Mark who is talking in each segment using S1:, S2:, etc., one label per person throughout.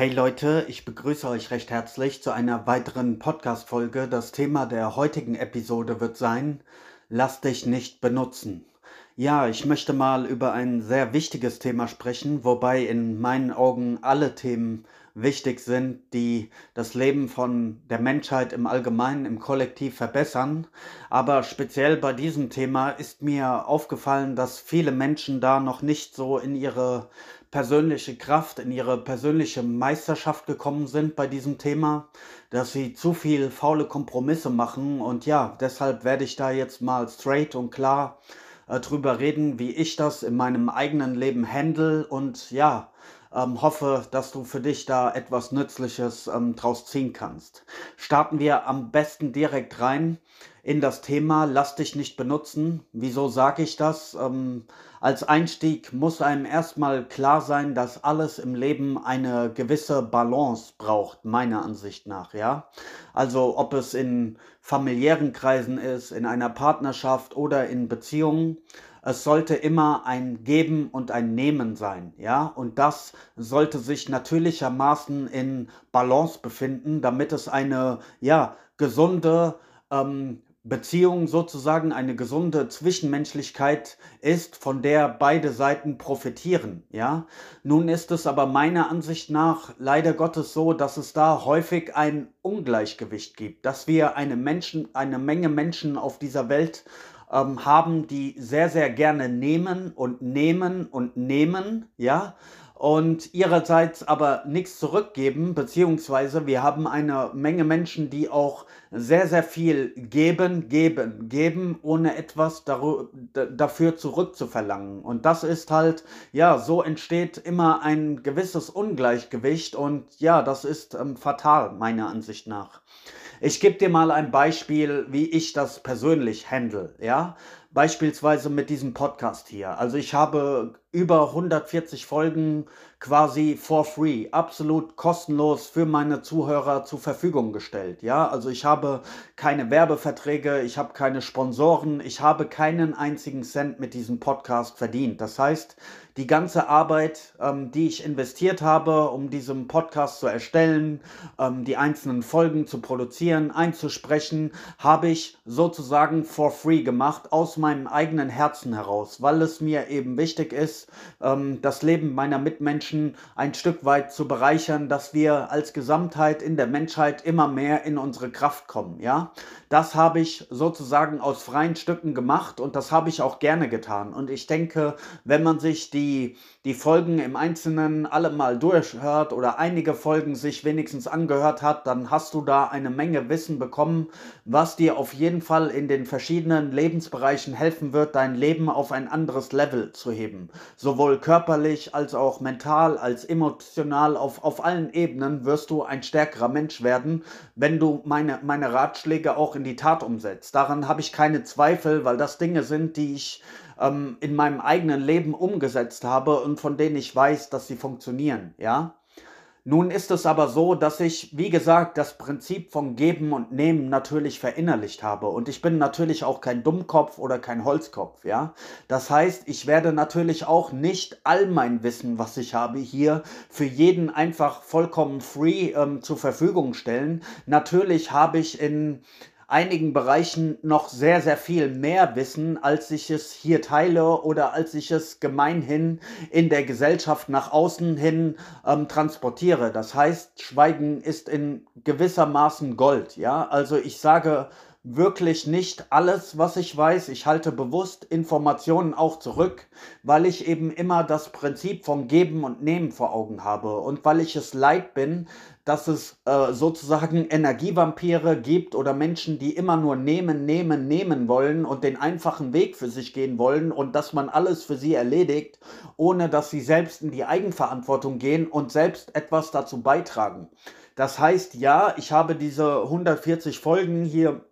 S1: Hey Leute, ich begrüße euch recht herzlich zu einer weiteren Podcast-Folge. Das Thema der heutigen Episode wird sein, lass dich nicht benutzen. Ja, ich möchte mal über ein sehr wichtiges Thema sprechen, wobei in meinen Augen alle Themen wichtig sind, die das Leben von der Menschheit im Allgemeinen, im Kollektiv verbessern. Aber speziell bei diesem Thema ist mir aufgefallen, dass viele Menschen da noch nicht so in ihre persönliche Kraft, in ihre persönliche Meisterschaft gekommen sind bei diesem Thema, dass sie zu viel faule Kompromisse machen. Und ja, deshalb werde ich da jetzt mal straight und klar äh, drüber reden, wie ich das in meinem eigenen Leben handle und ja, ähm, hoffe, dass du für dich da etwas Nützliches ähm, draus ziehen kannst. Starten wir am besten direkt rein in das Thema Lass dich nicht benutzen. Wieso sage ich das? Ähm, als Einstieg muss einem erstmal klar sein, dass alles im Leben eine gewisse Balance braucht, meiner Ansicht nach, ja. Also ob es in familiären Kreisen ist, in einer Partnerschaft oder in Beziehungen es sollte immer ein Geben und ein Nehmen sein, ja, und das sollte sich natürlichermaßen in Balance befinden, damit es eine, ja, gesunde ähm, Beziehung sozusagen eine gesunde Zwischenmenschlichkeit ist, von der beide Seiten profitieren, ja. Nun ist es aber meiner Ansicht nach leider Gottes so, dass es da häufig ein Ungleichgewicht gibt, dass wir eine Menschen, eine Menge Menschen auf dieser Welt ähm, haben, die sehr, sehr gerne nehmen und nehmen und nehmen, ja, und ihrerseits aber nichts zurückgeben, beziehungsweise wir haben eine Menge Menschen, die auch sehr, sehr viel geben, geben, geben, ohne etwas dafür zurückzuverlangen. Und das ist halt, ja, so entsteht immer ein gewisses Ungleichgewicht und ja, das ist ähm, fatal, meiner Ansicht nach. Ich gebe dir mal ein Beispiel, wie ich das persönlich handle, ja? Beispielsweise mit diesem Podcast hier. Also ich habe über 140 Folgen quasi for free, absolut kostenlos für meine Zuhörer zur Verfügung gestellt. Ja, also ich habe keine Werbeverträge, ich habe keine Sponsoren, ich habe keinen einzigen Cent mit diesem Podcast verdient. Das heißt, die ganze Arbeit, ähm, die ich investiert habe, um diesen Podcast zu erstellen, ähm, die einzelnen Folgen zu produzieren, einzusprechen, habe ich sozusagen for free gemacht, aus meinem eigenen Herzen heraus, weil es mir eben wichtig ist, ähm, das Leben meiner Mitmenschen ein Stück weit zu bereichern, dass wir als Gesamtheit in der Menschheit immer mehr in unsere Kraft kommen, ja. Das habe ich sozusagen aus freien Stücken gemacht und das habe ich auch gerne getan. Und ich denke, wenn man sich die, die Folgen im Einzelnen alle mal durchhört oder einige Folgen sich wenigstens angehört hat, dann hast du da eine Menge Wissen bekommen, was dir auf jeden Fall in den verschiedenen Lebensbereichen helfen wird, dein Leben auf ein anderes Level zu heben. Sowohl körperlich als auch mental, als emotional, auf, auf allen Ebenen wirst du ein stärkerer Mensch werden, wenn du meine, meine Ratschläge auch in die Tat umsetzt. Daran habe ich keine Zweifel, weil das Dinge sind, die ich ähm, in meinem eigenen Leben umgesetzt habe und von denen ich weiß, dass sie funktionieren, ja. Nun ist es aber so, dass ich, wie gesagt, das Prinzip von Geben und Nehmen natürlich verinnerlicht habe. Und ich bin natürlich auch kein Dummkopf oder kein Holzkopf, ja. Das heißt, ich werde natürlich auch nicht all mein Wissen, was ich habe, hier für jeden einfach vollkommen free ähm, zur Verfügung stellen. Natürlich habe ich in einigen Bereichen noch sehr, sehr viel mehr wissen, als ich es hier teile oder als ich es gemeinhin in der Gesellschaft nach außen hin ähm, transportiere. Das heißt, Schweigen ist in gewissermaßen Gold. Ja, also ich sage wirklich nicht alles, was ich weiß. Ich halte bewusst Informationen auch zurück, weil ich eben immer das Prinzip von Geben und Nehmen vor Augen habe und weil ich es leid bin, dass es äh, sozusagen Energievampire gibt oder Menschen, die immer nur nehmen, nehmen, nehmen wollen und den einfachen Weg für sich gehen wollen und dass man alles für sie erledigt, ohne dass sie selbst in die Eigenverantwortung gehen und selbst etwas dazu beitragen. Das heißt, ja, ich habe diese 140 Folgen hier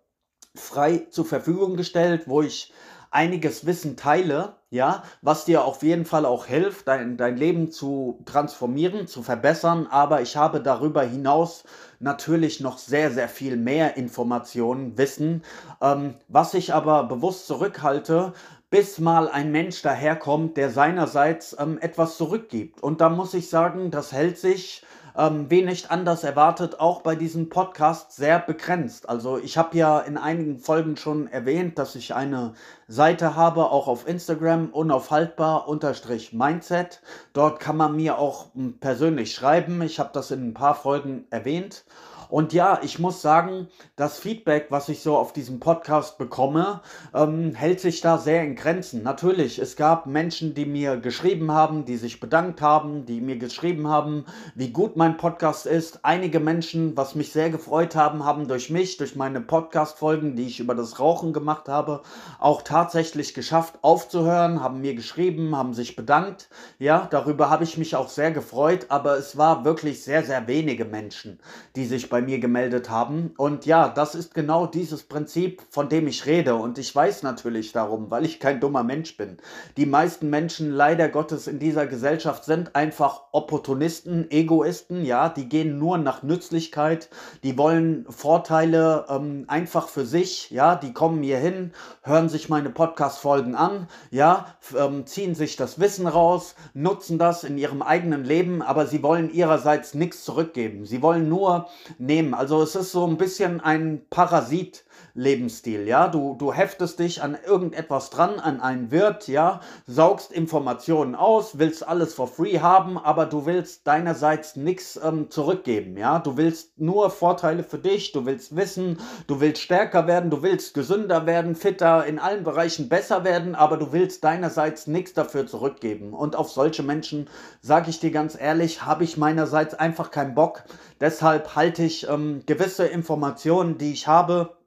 S1: frei zur Verfügung gestellt, wo ich einiges Wissen teile, ja, was dir auf jeden Fall auch hilft, dein, dein Leben zu transformieren, zu verbessern. Aber ich habe darüber hinaus natürlich noch sehr, sehr viel mehr Informationen, Wissen, ähm, was ich aber bewusst zurückhalte, bis mal ein Mensch daherkommt, der seinerseits ähm, etwas zurückgibt. Und da muss ich sagen, das hält sich ähm, wie nicht anders erwartet, auch bei diesem Podcast sehr begrenzt. Also ich habe ja in einigen Folgen schon erwähnt, dass ich eine Seite habe, auch auf Instagram, unaufhaltbar-mindset. Dort kann man mir auch persönlich schreiben. Ich habe das in ein paar Folgen erwähnt. Und ja, ich muss sagen, das Feedback, was ich so auf diesem Podcast bekomme, ähm, hält sich da sehr in Grenzen. Natürlich, es gab Menschen, die mir geschrieben haben, die sich bedankt haben, die mir geschrieben haben, wie gut mein Podcast ist. Einige Menschen, was mich sehr gefreut haben, haben durch mich, durch meine Podcast-Folgen, die ich über das Rauchen gemacht habe, auch tatsächlich geschafft aufzuhören, haben mir geschrieben, haben sich bedankt. Ja, darüber habe ich mich auch sehr gefreut, aber es war wirklich sehr, sehr wenige Menschen, die sich bei bei mir gemeldet haben. Und ja, das ist genau dieses Prinzip, von dem ich rede. Und ich weiß natürlich darum, weil ich kein dummer Mensch bin. Die meisten Menschen leider Gottes in dieser Gesellschaft sind einfach Opportunisten, Egoisten, ja, die gehen nur nach Nützlichkeit, die wollen Vorteile ähm, einfach für sich, ja, die kommen hier hin, hören sich meine Podcast-Folgen an, ja, ähm, ziehen sich das Wissen raus, nutzen das in ihrem eigenen Leben, aber sie wollen ihrerseits nichts zurückgeben. Sie wollen nur nehmen. Also es ist so ein bisschen ein Parasit. Lebensstil, ja. Du, du heftest dich an irgendetwas dran, an einen Wirt, ja, saugst Informationen aus, willst alles for free haben, aber du willst deinerseits nichts ähm, zurückgeben, ja. Du willst nur Vorteile für dich, du willst wissen, du willst stärker werden, du willst gesünder werden, fitter, in allen Bereichen besser werden, aber du willst deinerseits nichts dafür zurückgeben. Und auf solche Menschen, sage ich dir ganz ehrlich, habe ich meinerseits einfach keinen Bock. Deshalb halte ich ähm, gewisse Informationen, die ich habe,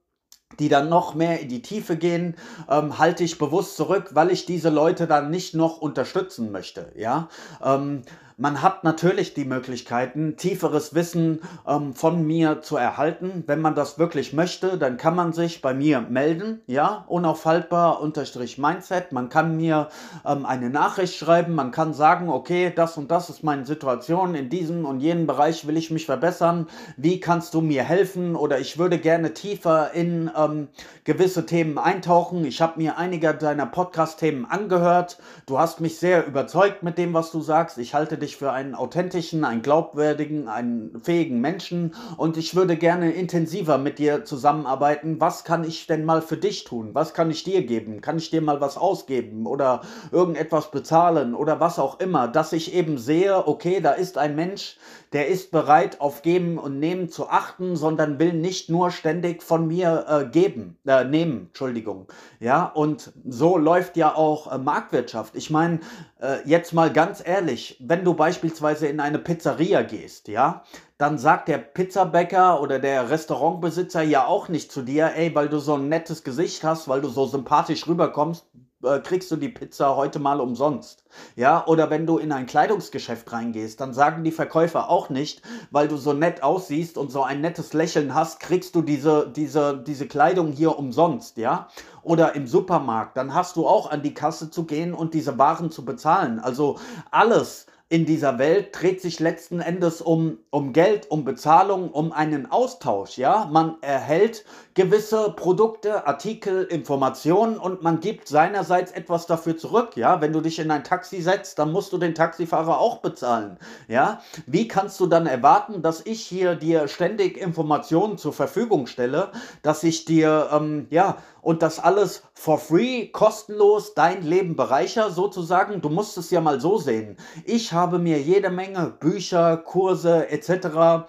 S1: die dann noch mehr in die Tiefe gehen, ähm, halte ich bewusst zurück, weil ich diese Leute dann nicht noch unterstützen möchte. Ja, ähm, man hat natürlich die Möglichkeiten, tieferes Wissen ähm, von mir zu erhalten. Wenn man das wirklich möchte, dann kann man sich bei mir melden, ja, unaufhaltbar unterstrich Mindset. Man kann mir ähm, eine Nachricht schreiben, man kann sagen, okay, das und das ist meine Situation, in diesem und jenem Bereich will ich mich verbessern. Wie kannst du mir helfen? Oder ich würde gerne tiefer in ähm, gewisse Themen eintauchen. Ich habe mir einige deiner Podcast-Themen angehört. Du hast mich sehr überzeugt mit dem, was du sagst. Ich halte dich für einen authentischen, einen glaubwürdigen, einen fähigen Menschen und ich würde gerne intensiver mit dir zusammenarbeiten. Was kann ich denn mal für dich tun? Was kann ich dir geben? Kann ich dir mal was ausgeben oder irgendetwas bezahlen oder was auch immer, dass ich eben sehe, okay, da ist ein Mensch, der ist bereit, auf Geben und Nehmen zu achten, sondern will nicht nur ständig von mir äh, geben, äh, nehmen, Entschuldigung. Ja, und so läuft ja auch äh, Marktwirtschaft. Ich meine, jetzt mal ganz ehrlich, wenn du beispielsweise in eine Pizzeria gehst, ja, dann sagt der Pizzabäcker oder der Restaurantbesitzer ja auch nicht zu dir, ey, weil du so ein nettes Gesicht hast, weil du so sympathisch rüberkommst, äh, kriegst du die Pizza heute mal umsonst. Ja, oder wenn du in ein Kleidungsgeschäft reingehst, dann sagen die Verkäufer auch nicht, weil du so nett aussiehst und so ein nettes Lächeln hast, kriegst du diese, diese, diese Kleidung hier umsonst, ja? Oder im Supermarkt, dann hast du auch an die Kasse zu gehen und diese Waren zu bezahlen. Also alles, in dieser Welt dreht sich letzten Endes um, um Geld, um Bezahlung, um einen Austausch. Ja, man erhält gewisse Produkte, Artikel, Informationen und man gibt seinerseits etwas dafür zurück. Ja, wenn du dich in ein Taxi setzt, dann musst du den Taxifahrer auch bezahlen. Ja, wie kannst du dann erwarten, dass ich hier dir ständig Informationen zur Verfügung stelle, dass ich dir ähm, ja und das alles for free, kostenlos dein Leben bereicher sozusagen. Du musst es ja mal so sehen. Ich habe mir jede Menge Bücher, Kurse etc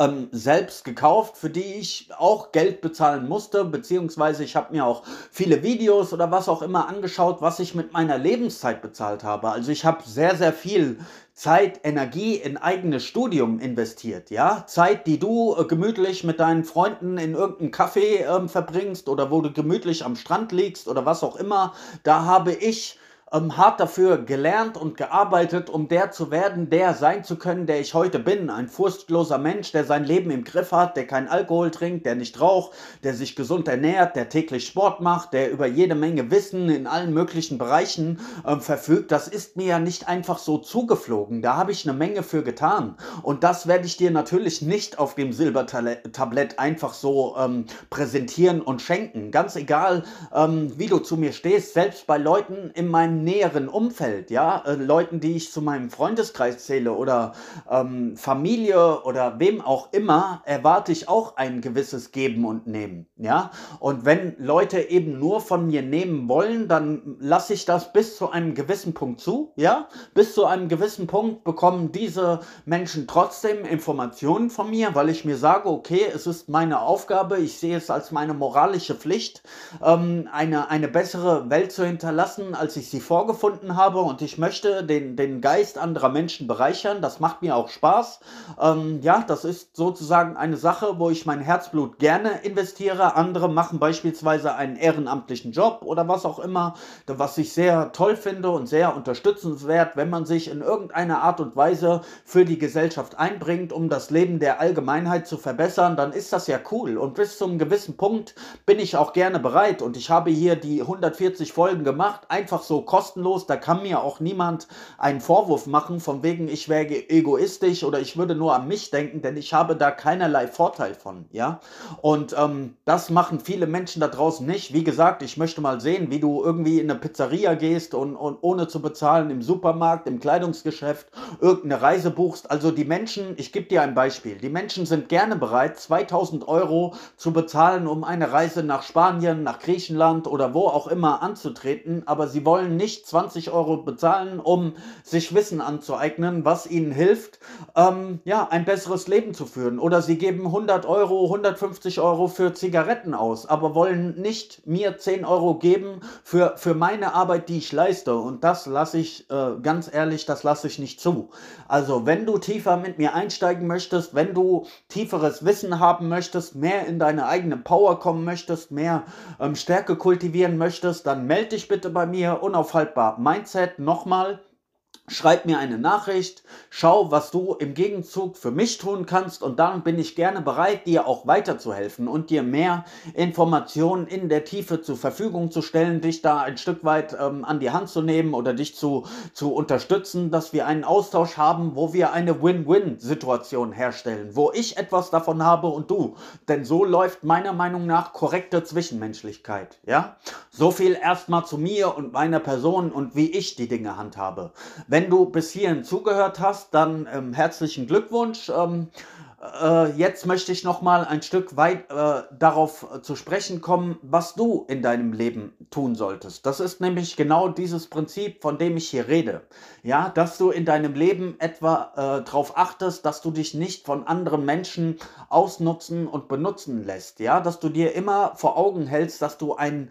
S1: ähm, selbst gekauft, für die ich auch Geld bezahlen musste, beziehungsweise ich habe mir auch viele Videos oder was auch immer angeschaut, was ich mit meiner Lebenszeit bezahlt habe. Also ich habe sehr, sehr viel Zeit, Energie in eigenes Studium investiert, ja? Zeit, die du äh, gemütlich mit deinen Freunden in irgendeinem Café äh, verbringst oder wo du gemütlich am Strand liegst oder was auch immer. Da habe ich ähm, hart dafür gelernt und gearbeitet, um der zu werden, der sein zu können, der ich heute bin. Ein furchtloser Mensch, der sein Leben im Griff hat, der keinen Alkohol trinkt, der nicht raucht, der sich gesund ernährt, der täglich Sport macht, der über jede Menge Wissen in allen möglichen Bereichen ähm, verfügt. Das ist mir ja nicht einfach so zugeflogen. Da habe ich eine Menge für getan. Und das werde ich dir natürlich nicht auf dem Silbertablett einfach so ähm, präsentieren und schenken. Ganz egal, ähm, wie du zu mir stehst, selbst bei Leuten in meinem meinem näheren Umfeld, ja, äh, Leuten, die ich zu meinem Freundeskreis zähle oder ähm, Familie oder wem auch immer, erwarte ich auch ein gewisses Geben und Nehmen, ja. Und wenn Leute eben nur von mir nehmen wollen, dann lasse ich das bis zu einem gewissen Punkt zu, ja. Bis zu einem gewissen Punkt bekommen diese Menschen trotzdem Informationen von mir, weil ich mir sage, okay, es ist meine Aufgabe, ich sehe es als meine moralische Pflicht, ähm, eine, eine bessere Welt zu hinterlassen, als ich sie vorgefunden habe und ich möchte den, den Geist anderer Menschen bereichern. Das macht mir auch Spaß. Ähm, ja, das ist sozusagen eine Sache, wo ich mein Herzblut gerne investiere. Andere machen beispielsweise einen ehrenamtlichen Job oder was auch immer, was ich sehr toll finde und sehr unterstützenswert, wenn man sich in irgendeiner Art und Weise für die Gesellschaft einbringt, um das Leben der Allgemeinheit zu verbessern, dann ist das ja cool. Und bis zum gewissen Punkt bin ich auch gerne bereit. Und ich habe hier die 140 Folgen gemacht, einfach so kostenlos. Da kann mir auch niemand einen Vorwurf machen, von wegen ich wäre egoistisch oder ich würde nur an mich denken, denn ich habe da keinerlei Vorteil von. Ja, und ähm, das machen viele Menschen da draußen nicht. Wie gesagt, ich möchte mal sehen, wie du irgendwie in eine Pizzeria gehst und, und ohne zu bezahlen im Supermarkt, im Kleidungsgeschäft irgendeine Reise buchst. Also die Menschen, ich gebe dir ein Beispiel. Die Menschen sind gerne bereit, 2000 Euro zu bezahlen, um eine Reise nach Spanien, nach Griechenland oder wo auch immer anzutreten, aber sie wollen nicht 20 Euro bezahlen, um sich Wissen anzueignen, was ihnen hilft, ähm, ja, ein besseres Leben zu führen. Oder sie geben 100 Euro, 150 Euro für Zigaretten aus, aber wollen nicht mir 10 Euro geben für, für meine Arbeit, die ich leiste. Und das lasse ich, äh, ganz ehrlich, das lasse ich nicht zu. Also, wenn du tiefer mit mir einsteigen möchtest, wenn du tieferes Wissen haben möchtest, mehr in deine eigene Power kommen möchtest, mehr ähm, Stärke kultivieren möchtest, dann melde dich bitte bei mir. Unaufhaltbar Mindset nochmal Schreib mir eine Nachricht, schau, was du im Gegenzug für mich tun kannst und dann bin ich gerne bereit, dir auch weiterzuhelfen und dir mehr Informationen in der Tiefe zur Verfügung zu stellen, dich da ein Stück weit ähm, an die Hand zu nehmen oder dich zu, zu unterstützen, dass wir einen Austausch haben, wo wir eine Win-Win-Situation herstellen, wo ich etwas davon habe und du. Denn so läuft meiner Meinung nach korrekte Zwischenmenschlichkeit. Ja? So viel erstmal zu mir und meiner Person und wie ich die Dinge handhabe. Wenn wenn du bis hierhin zugehört hast, dann ähm, herzlichen Glückwunsch. Ähm, äh, jetzt möchte ich noch mal ein Stück weit äh, darauf äh, zu sprechen kommen, was du in deinem Leben tun solltest. Das ist nämlich genau dieses Prinzip, von dem ich hier rede. Ja, dass du in deinem Leben etwa äh, darauf achtest, dass du dich nicht von anderen Menschen ausnutzen und benutzen lässt. Ja, dass du dir immer vor Augen hältst, dass du ein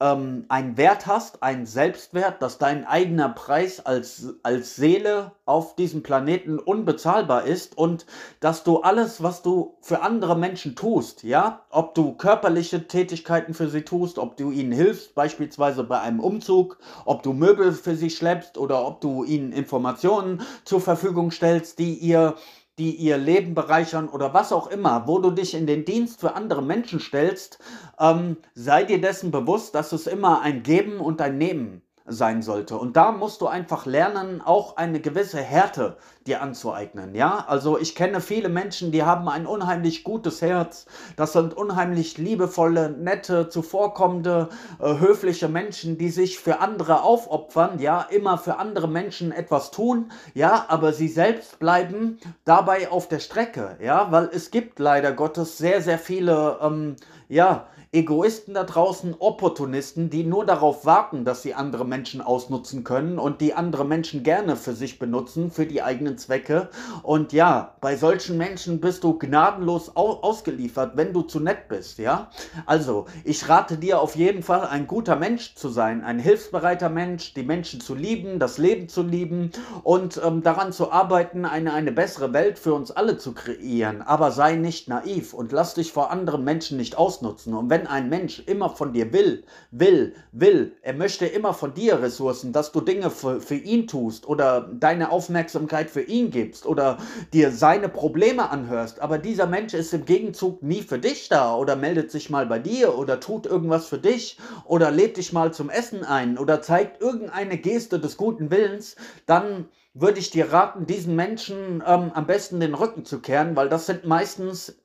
S1: ähm, einen Wert hast, einen Selbstwert, dass dein eigener Preis als, als Seele auf diesem Planeten unbezahlbar ist und dass du alles, was du für andere Menschen tust, ja, ob du körperliche Tätigkeiten für sie tust, ob du ihnen hilfst, beispielsweise bei einem Umzug, ob du Möbel für sie schleppst oder ob du ihnen Informationen zur Verfügung stellst, die ihr die ihr Leben bereichern oder was auch immer, wo du dich in den Dienst für andere Menschen stellst, ähm, sei dir dessen bewusst, dass es immer ein Geben und ein Nehmen sein sollte. Und da musst du einfach lernen, auch eine gewisse Härte dir anzueignen. Ja, also ich kenne viele Menschen, die haben ein unheimlich gutes Herz. Das sind unheimlich liebevolle, nette, zuvorkommende, äh, höfliche Menschen, die sich für andere aufopfern. Ja, immer für andere Menschen etwas tun. Ja, aber sie selbst bleiben dabei auf der Strecke. Ja, weil es gibt leider Gottes sehr, sehr viele, ähm, ja, Egoisten da draußen, Opportunisten, die nur darauf warten, dass sie andere Menschen ausnutzen können und die andere Menschen gerne für sich benutzen, für die eigenen Zwecke. Und ja, bei solchen Menschen bist du gnadenlos au ausgeliefert, wenn du zu nett bist, ja? Also, ich rate dir auf jeden Fall, ein guter Mensch zu sein, ein hilfsbereiter Mensch, die Menschen zu lieben, das Leben zu lieben und ähm, daran zu arbeiten, eine, eine bessere Welt für uns alle zu kreieren. Aber sei nicht naiv und lass dich vor anderen Menschen nicht ausnutzen. Und wenn wenn ein Mensch immer von dir will, will, will, er möchte immer von dir Ressourcen, dass du Dinge für, für ihn tust oder deine Aufmerksamkeit für ihn gibst oder dir seine Probleme anhörst, aber dieser Mensch ist im Gegenzug nie für dich da oder meldet sich mal bei dir oder tut irgendwas für dich oder lädt dich mal zum Essen ein oder zeigt irgendeine Geste des guten Willens, dann würde ich dir raten, diesen Menschen ähm, am besten den Rücken zu kehren, weil das sind meistens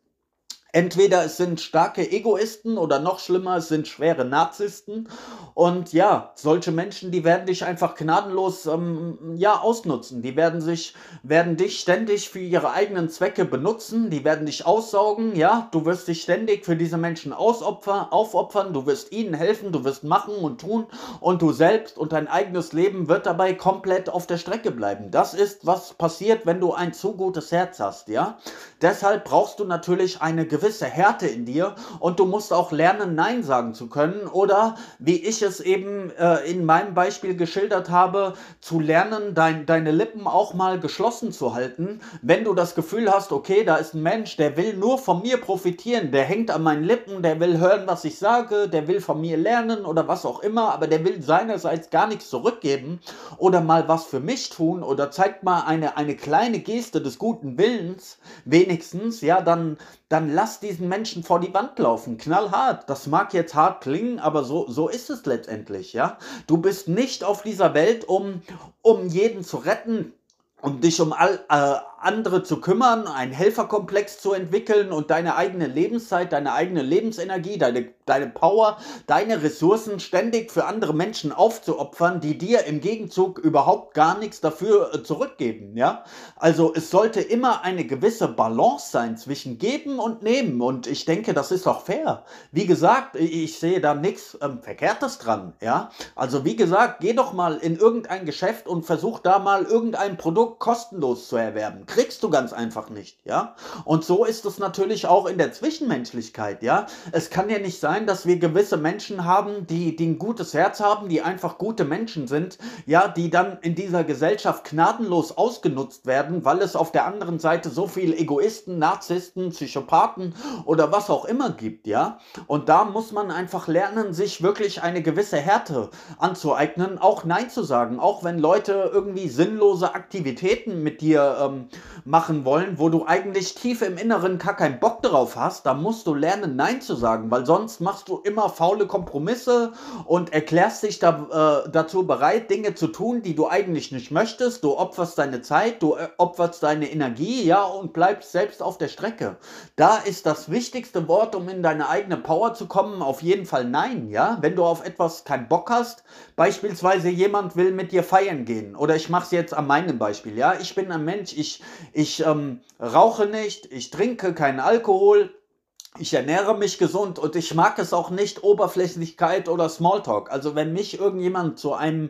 S1: Entweder es sind starke Egoisten oder noch schlimmer, es sind schwere Narzissten. Und ja, solche Menschen, die werden dich einfach gnadenlos ähm, ja, ausnutzen. Die werden sich, werden dich ständig für ihre eigenen Zwecke benutzen, die werden dich aussaugen, ja, du wirst dich ständig für diese Menschen ausopfern, aufopfern, du wirst ihnen helfen, du wirst machen und tun und du selbst und dein eigenes Leben wird dabei komplett auf der Strecke bleiben. Das ist, was passiert, wenn du ein zu gutes Herz hast, ja. Deshalb brauchst du natürlich eine gewisse gewisse Härte in dir und du musst auch lernen, Nein sagen zu können oder, wie ich es eben äh, in meinem Beispiel geschildert habe, zu lernen, dein, deine Lippen auch mal geschlossen zu halten, wenn du das Gefühl hast, okay, da ist ein Mensch, der will nur von mir profitieren, der hängt an meinen Lippen, der will hören, was ich sage, der will von mir lernen oder was auch immer, aber der will seinerseits gar nichts zurückgeben oder mal was für mich tun oder zeigt mal eine, eine kleine Geste des guten Willens, wenigstens, ja, dann, dann lass diesen Menschen vor die Wand laufen, knallhart. Das mag jetzt hart klingen, aber so, so ist es letztendlich, ja. Du bist nicht auf dieser Welt, um, um jeden zu retten, um dich um all, äh, andere zu kümmern, einen Helferkomplex zu entwickeln und deine eigene Lebenszeit, deine eigene Lebensenergie, deine, deine Power, deine Ressourcen ständig für andere Menschen aufzuopfern, die dir im Gegenzug überhaupt gar nichts dafür äh, zurückgeben, ja? Also es sollte immer eine gewisse Balance sein zwischen geben und nehmen und ich denke, das ist auch fair. Wie gesagt, ich sehe da nichts ähm, Verkehrtes dran, ja? Also wie gesagt, geh doch mal in irgendein Geschäft und versuch da mal irgendein Produkt kostenlos zu erwerben kriegst du ganz einfach nicht, ja. Und so ist es natürlich auch in der Zwischenmenschlichkeit, ja. Es kann ja nicht sein, dass wir gewisse Menschen haben, die, die ein gutes Herz haben, die einfach gute Menschen sind, ja, die dann in dieser Gesellschaft gnadenlos ausgenutzt werden, weil es auf der anderen Seite so viele Egoisten, Narzissten, Psychopathen oder was auch immer gibt, ja. Und da muss man einfach lernen, sich wirklich eine gewisse Härte anzueignen, auch Nein zu sagen, auch wenn Leute irgendwie sinnlose Aktivitäten mit dir ähm, machen wollen, wo du eigentlich tief im Inneren gar keinen Bock drauf hast, da musst du lernen, Nein zu sagen, weil sonst machst du immer faule Kompromisse und erklärst dich da, äh, dazu bereit, Dinge zu tun, die du eigentlich nicht möchtest. Du opferst deine Zeit, du äh, opferst deine Energie, ja, und bleibst selbst auf der Strecke. Da ist das wichtigste Wort, um in deine eigene Power zu kommen, auf jeden Fall Nein, ja. Wenn du auf etwas keinen Bock hast, beispielsweise jemand will mit dir feiern gehen, oder ich mache es jetzt an meinem Beispiel, ja, ich bin ein Mensch, ich ich ähm, rauche nicht, ich trinke keinen Alkohol, ich ernähre mich gesund und ich mag es auch nicht Oberflächlichkeit oder Smalltalk. Also wenn mich irgendjemand zu einem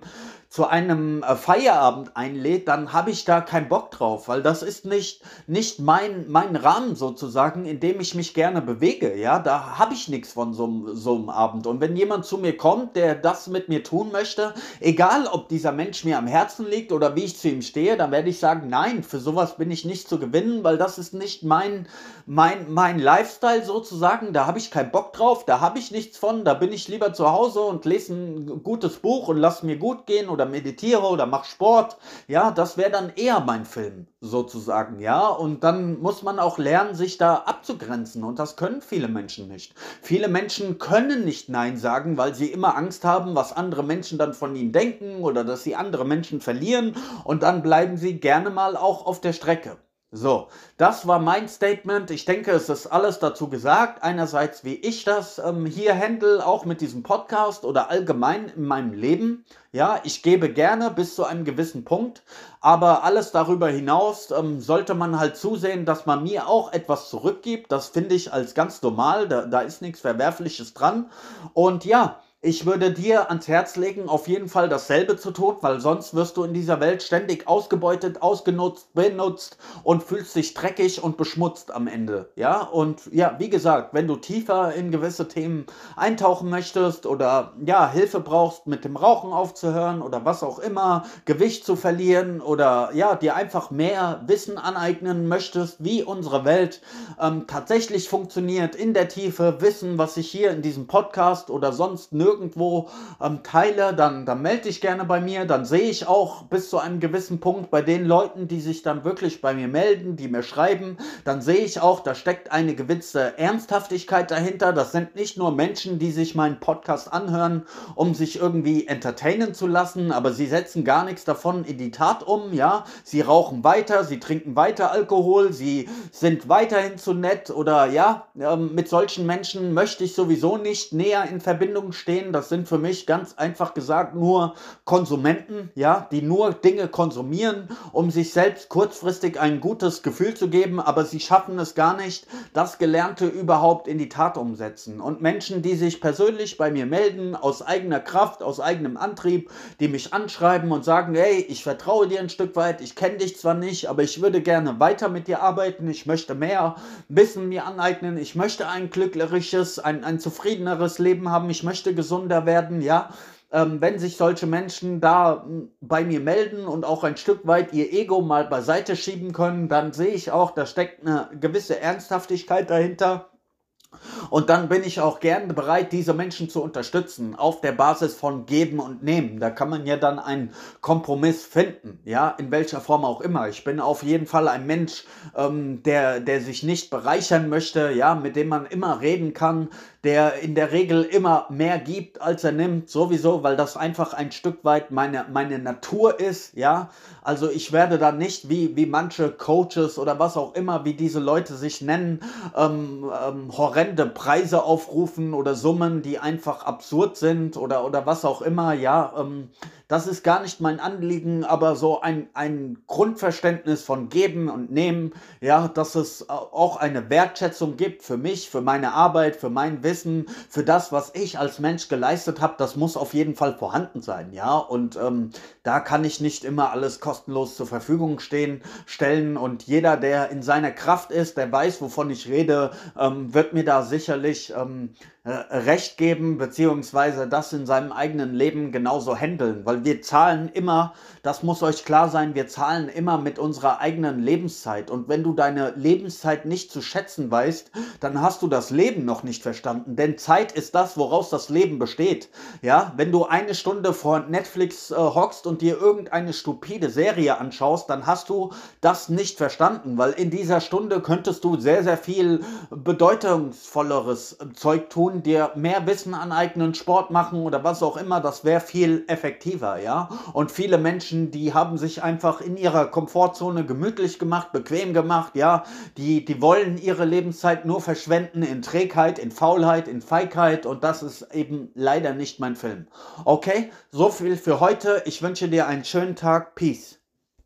S1: zu einem äh, Feierabend einlädt, dann habe ich da keinen Bock drauf, weil das ist nicht, nicht mein, mein Rahmen sozusagen, in dem ich mich gerne bewege. Ja, da habe ich nichts von so, so einem Abend. Und wenn jemand zu mir kommt, der das mit mir tun möchte, egal ob dieser Mensch mir am Herzen liegt oder wie ich zu ihm stehe, dann werde ich sagen, nein, für sowas bin ich nicht zu gewinnen, weil das ist nicht mein, mein, mein Lifestyle sozusagen. Da habe ich keinen Bock drauf, da habe ich nichts von, da bin ich lieber zu Hause und lese ein gutes Buch und lass mir gut gehen oder meditiere oder mach Sport, ja, das wäre dann eher mein Film sozusagen, ja, und dann muss man auch lernen, sich da abzugrenzen und das können viele Menschen nicht. Viele Menschen können nicht Nein sagen, weil sie immer Angst haben, was andere Menschen dann von ihnen denken oder dass sie andere Menschen verlieren und dann bleiben sie gerne mal auch auf der Strecke. So, das war mein Statement. Ich denke, es ist alles dazu gesagt. Einerseits, wie ich das ähm, hier handle, auch mit diesem Podcast oder allgemein in meinem Leben. Ja, ich gebe gerne bis zu einem gewissen Punkt, aber alles darüber hinaus ähm, sollte man halt zusehen, dass man mir auch etwas zurückgibt. Das finde ich als ganz normal. Da, da ist nichts Verwerfliches dran. Und ja, ich würde dir ans Herz legen, auf jeden Fall dasselbe zu tun, weil sonst wirst du in dieser Welt ständig ausgebeutet, ausgenutzt, benutzt und fühlst dich dreckig und beschmutzt am Ende. Ja, und ja, wie gesagt, wenn du tiefer in gewisse Themen eintauchen möchtest oder ja, Hilfe brauchst, mit dem Rauchen aufzuhören oder was auch immer, Gewicht zu verlieren oder ja, dir einfach mehr Wissen aneignen möchtest, wie unsere Welt ähm, tatsächlich funktioniert in der Tiefe, Wissen, was ich hier in diesem Podcast oder sonst nirgends irgendwo ähm, teile, dann, dann melde dich gerne bei mir. Dann sehe ich auch bis zu einem gewissen Punkt bei den Leuten, die sich dann wirklich bei mir melden, die mir schreiben, dann sehe ich auch, da steckt eine gewisse Ernsthaftigkeit dahinter. Das sind nicht nur Menschen, die sich meinen Podcast anhören, um sich irgendwie entertainen zu lassen, aber sie setzen gar nichts davon in die Tat um, ja. Sie rauchen weiter, sie trinken weiter Alkohol, sie sind weiterhin zu nett oder ja, ähm, mit solchen Menschen möchte ich sowieso nicht näher in Verbindung stehen. Das sind für mich ganz einfach gesagt nur Konsumenten, ja, die nur Dinge konsumieren, um sich selbst kurzfristig ein gutes Gefühl zu geben, aber sie schaffen es gar nicht, das Gelernte überhaupt in die Tat umsetzen. Und Menschen, die sich persönlich bei mir melden, aus eigener Kraft, aus eigenem Antrieb, die mich anschreiben und sagen, hey, ich vertraue dir ein Stück weit, ich kenne dich zwar nicht, aber ich würde gerne weiter mit dir arbeiten, ich möchte mehr Wissen mir aneignen, ich möchte ein glücklicheres, ein, ein zufriedeneres Leben haben, ich möchte gesunder werden, ja, ähm, wenn sich solche Menschen da hm, bei mir melden und auch ein Stück weit ihr Ego mal beiseite schieben können, dann sehe ich auch, da steckt eine gewisse Ernsthaftigkeit dahinter. Und dann bin ich auch gerne bereit, diese Menschen zu unterstützen, auf der Basis von Geben und Nehmen. Da kann man ja dann einen Kompromiss finden, ja, in welcher Form auch immer. Ich bin auf jeden Fall ein Mensch, ähm, der, der sich nicht bereichern möchte, ja, mit dem man immer reden kann, der in der Regel immer mehr gibt, als er nimmt, sowieso, weil das einfach ein Stück weit meine, meine Natur ist, ja. Also ich werde da nicht wie, wie manche Coaches oder was auch immer, wie diese Leute sich nennen, ähm, ähm, horrende Preise aufrufen oder Summen, die einfach absurd sind oder, oder was auch immer, ja. Ähm, das ist gar nicht mein Anliegen, aber so ein, ein Grundverständnis von Geben und Nehmen, ja, dass es auch eine Wertschätzung gibt für mich, für meine Arbeit, für mein Wissen, für das, was ich als Mensch geleistet habe, das muss auf jeden Fall vorhanden sein, ja. Und ähm, da kann ich nicht immer alles kostenlos zur Verfügung stehen, stellen. Und jeder, der in seiner Kraft ist, der weiß, wovon ich rede, ähm, wird mir da sicherlich ähm, äh, recht geben, beziehungsweise das in seinem eigenen Leben genauso handeln, weil wir zahlen immer, das muss euch klar sein, wir zahlen immer mit unserer eigenen Lebenszeit. Und wenn du deine Lebenszeit nicht zu schätzen weißt, dann hast du das Leben noch nicht verstanden, denn Zeit ist das, woraus das Leben besteht. Ja, wenn du eine Stunde vor Netflix äh, hockst und dir irgendeine stupide Serie anschaust, dann hast du das nicht verstanden, weil in dieser Stunde könntest du sehr, sehr viel bedeutungsvolleres Zeug tun, tun, dir mehr Wissen aneignen, Sport machen oder was auch immer, das wäre viel effektiver, ja. Und viele Menschen, die haben sich einfach in ihrer Komfortzone gemütlich gemacht, bequem gemacht, ja. Die, die wollen ihre Lebenszeit nur verschwenden in Trägheit, in Faulheit, in Feigheit und das ist eben leider nicht mein Film. Okay, so viel für heute. Ich wünsche dir einen schönen Tag. Peace.